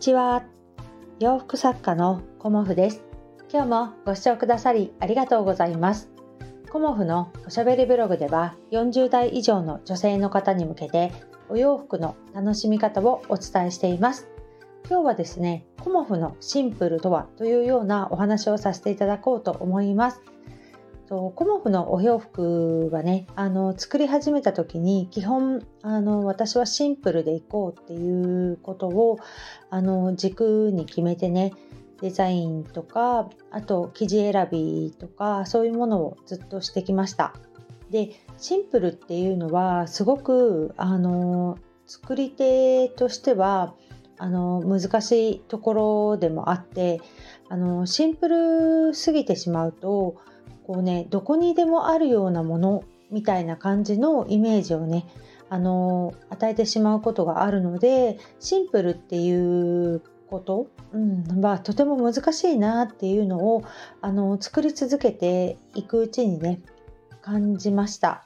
ちは。洋服作家のコモフです。今日もご視聴くださりありがとうございます。コモフのおしゃべりブログでは40代以上の女性の方に向けてお洋服の楽しみ方をお伝えしています。今日はですねコモフのシンプルとはというようなお話をさせていただこうと思います。とコモフのお洋服はねあの作り始めた時に基本あの私はシンプルでいこうっていうことをあの軸に決めてねデザインとかあと生地選びとかそういうものをずっとしてきました。でシンプルっていうのはすごくあの作り手としてはあの難しいところでもあってあのシンプルすぎてしまうとこうねどこにでもあるようなものみたいな感じのイメージをねあの与えてしまうことがあるのでシンプルっていうこと、うんまあ、とても難しいなっていうのをあの作り続けていくうちにね感じました。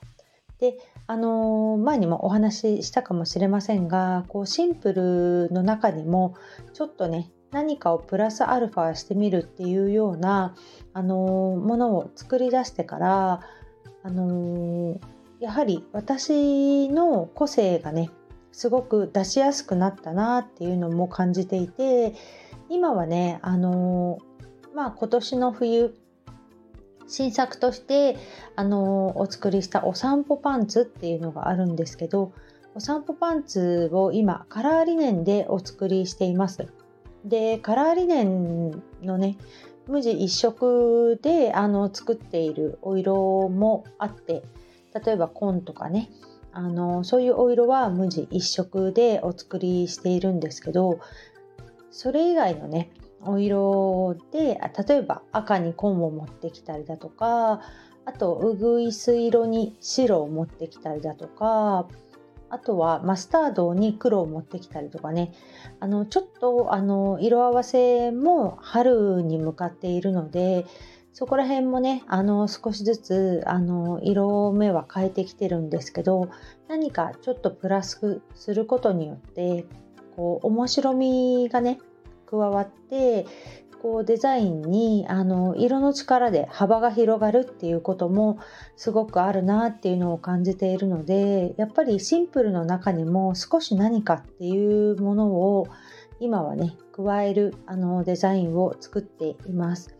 であの前にもお話ししたかもしれませんがこうシンプルの中にもちょっとね何かをプラスアルファしてみるっていうような、あのものを作り出してから、あのやはり私の個性がねすごく出しやすくなったなっていうのも感じていて今はねあのまあ今年の冬新作としてあのお作りしたお散歩パンツっていうのがあるんですけどお散歩パンツを今カラーリネンでお作りしています。でカラーリネンのね無地一色であの作っているお色もあって例えば紺とかねあのそういうお色は無地一色でお作りしているんですけどそれ以外のねお色で例えば赤に紺を持ってきたりだとかあとうぐいす色に白を持ってきたりだとかあとはマスタードに黒を持ってきたりとかね。あのちょっとあの色合わせも春に向かっているのでそこら辺もねあの少しずつあの色目は変えてきてるんですけど何かちょっとプラスすることによってこう面白みがね加わってこうデザインにあの色の力で幅が広がるっていうこともすごくあるなっていうのを感じているのでやっぱりシンプルの中にも少し何かっていうものを今はね加えるあのデザインを作っています。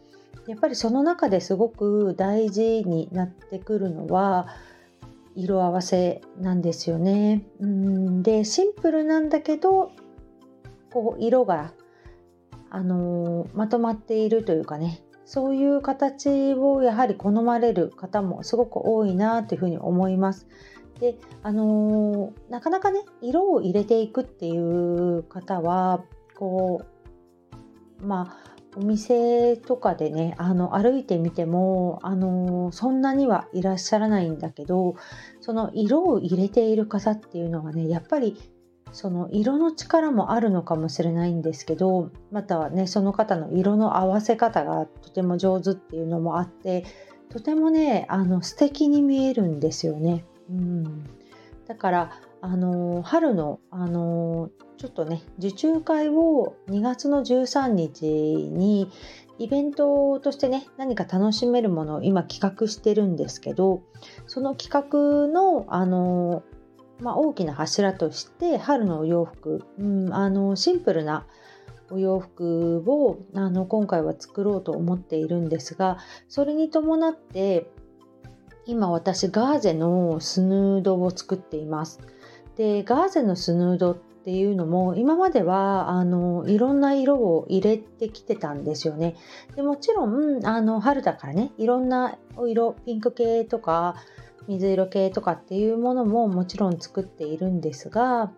やっぱりその中ですごく大事になってくるのは色合わせなんですよね。うんでシンプルなんだけどこう色があのまとまっているというかねそういう形をやはり好まれる方もすごく多いなというふうに思います。であのなかなかね色を入れていくっていう方はこうまあお店とかでねあの歩いてみてもあのそんなにはいらっしゃらないんだけどその色を入れている方っていうのがねやっぱりその色の力もあるのかもしれないんですけどまたはねその方の色の合わせ方がとても上手っていうのもあってとてもねあの素敵に見えるんですよね。うん、だからあの春のあのちょっとね受注会を2月の13日にイベントとしてね何か楽しめるものを今企画してるんですけどその企画のあのまあ、大きな柱として春のお洋服、うん、あのシンプルなお洋服をあの今回は作ろうと思っているんですがそれに伴って今私ガーゼのスヌードを作っています。でガーゼのスヌードっていうのも今まではあのいろんな色を入れてきてたんですよね。でもちろんあの春だからねいろんなお色ピンク系とか水色系とかっていうものももちろん作っているんですが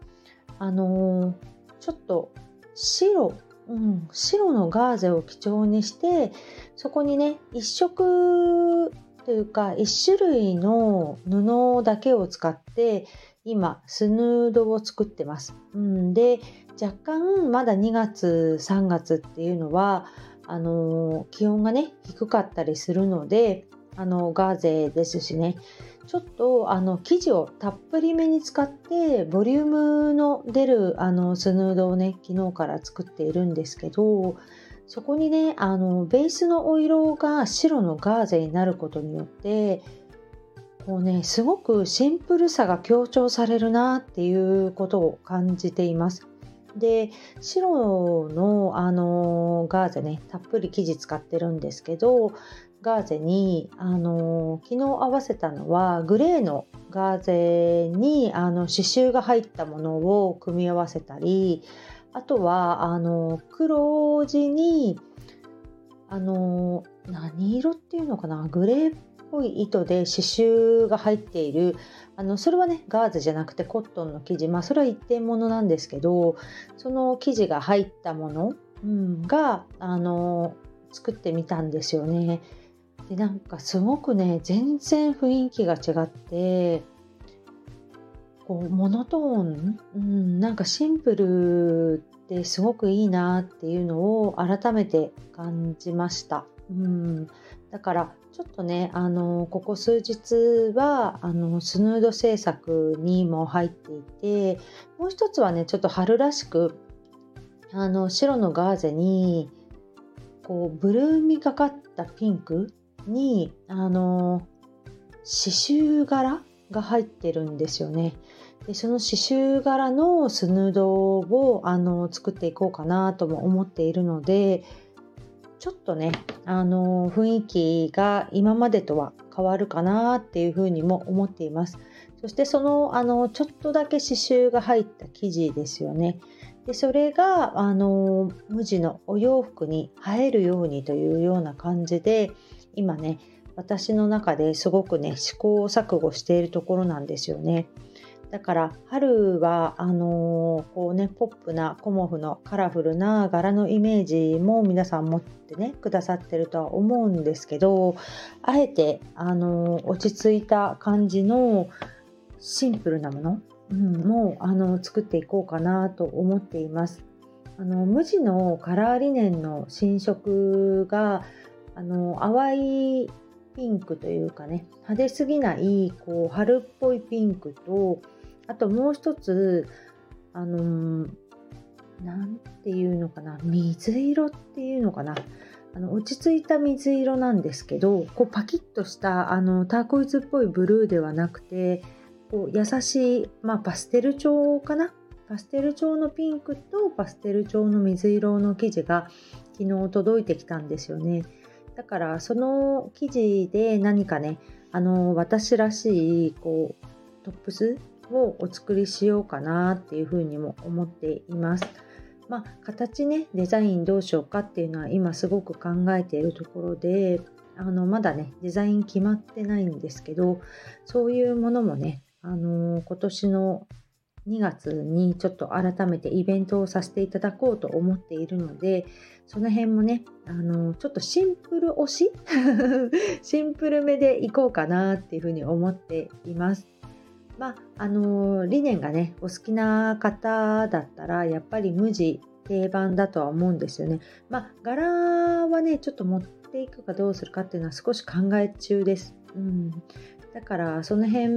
あのー、ちょっと白、うん、白のガーゼを基調にしてそこにね一色というか一種類の布だけを使って今スヌードを作ってます。うん、で若干まだ2月3月っていうのはあのー、気温がね低かったりするのであのガーゼですしねちょっとあの生地をたっぷりめに使ってボリュームの出るあのスヌードをね昨日から作っているんですけどそこにねあのベースのお色が白のガーゼになることによってこうねすごくシンプルさが強調されるなっていうことを感じています。で白のあのガーゼねたっぷり生地使ってるんですけどガーゼにあの昨日合わせたのはグレーのガーゼにあの刺繍が入ったものを組み合わせたりあとはあの黒地にあの何色っていうのかなグレーっぽい糸で刺繍が入っているあのそれはねガーゼじゃなくてコットンの生地まあそれは一点物なんですけどその生地が入ったもの、うん、があの作ってみたんですよね。でなんかすごくね全然雰囲気が違ってこうモノトーン、うん、なんかシンプルってすごくいいなっていうのを改めて感じました。うん、だからちょっとねあのここ数日はあのスヌード制作にも入っていてもう一つはねちょっと春らしくあの白のガーゼにこうブルーみがかったピンクにあの刺繍柄が入ってるんですよね。でその刺繍柄のスヌードをあの作っていこうかなとも思っているのでちょっとねあの雰囲気が今までとは変わるかなっていうふうにも思っています。そしてそのあのちょっとだけ刺繍が入った生地ですよね。でそれがあの無地のお洋服に映えるようにというような感じで今ね私の中ですごくね試行錯誤しているところなんですよね。だから春はあのー、こうねポップなコモフのカラフルな柄のイメージも皆さん持ってねくださってるとは思うんですけどあえてあのー、落ち着いた感じのシンプルなもの、うん、もうあの作っていこうかなと思っています。あの無地のカラーリネンの新色があの淡いピンクというかね派手すぎないこう春っぽいピンクとあともう一つあの何ていうのかな水色っていうのかなあの落ち着いた水色なんですけどこうパキッとしたあのターコイズっぽいブルーではなくてこう優しい、まあ、パステル調かな？パステル調のピンクとパステル調の水色の生地が昨日届いてきたんですよね。だからその生地で何かねあの私らしいこうトップスをお作りしようかなっていうふうにも思っています。まあ、形ねデザインどうしようかっていうのは今すごく考えているところであのまだねデザイン決まってないんですけどそういうものもねあの今年の2月にちょっと改めてイベントをさせていただこうと思っているのでその辺もねあのちょっとシンプル推し シンプルめでいこうかなっていうふうに思っています。まあ、あの理念がねお好きな方だったらやっぱり無地定番だとは思うんですよね。まあ、柄はねちょっと持っていくかどうするかっていうのは少し考え中です。うん、だからその辺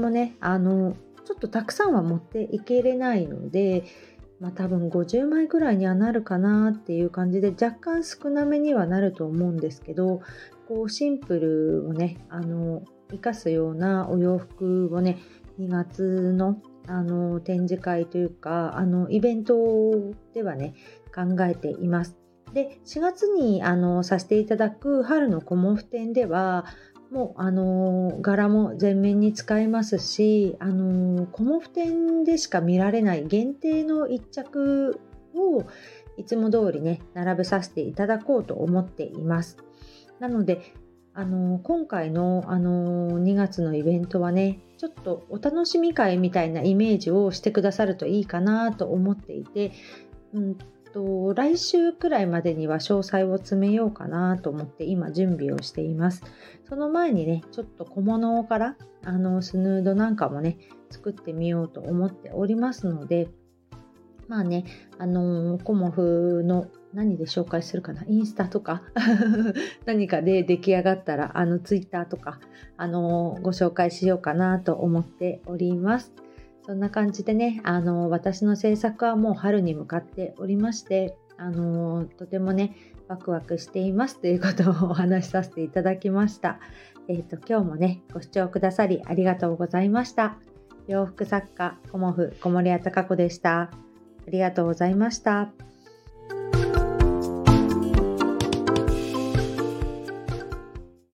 もねあのちょっとたくさんは持っていけれないので、まあ、多分50枚ぐらいにはなるかなっていう感じで若干少なめにはなると思うんですけどこうシンプルをねあの生かすようなお洋服をね2月のあの展示会というかあのイベントではね考えています。で4月にあのさせていただく春のコモフ展ではもうあの柄も全面に使えますしあのコモフ展でしか見られない限定の一着をいつも通りね並べさせていただこうと思っています。なのであの今回のあの2月のイベントはねちょっとお楽しみ会みたいなイメージをしてくださるといいかなと思っていて、うんと来週くらいまでには詳細を詰めようかなと思って今準備をしています。その前にね、ちょっと小物からあのスヌードなんかもね、作ってみようと思っておりますので、まあね、あのー、コモフの何で紹介するかなインスタとか 何かで出来上がったらあのツイッターとかあのご紹介しようかなと思っておりますそんな感じでねあの私の制作はもう春に向かっておりましてあのとてもねワクワクしていますということをお話しさせていただきました。えっ、ー、と今日もねご視聴くださりありがとうございました。洋服作家コモフ小森屋隆子でした。ありがとうございました。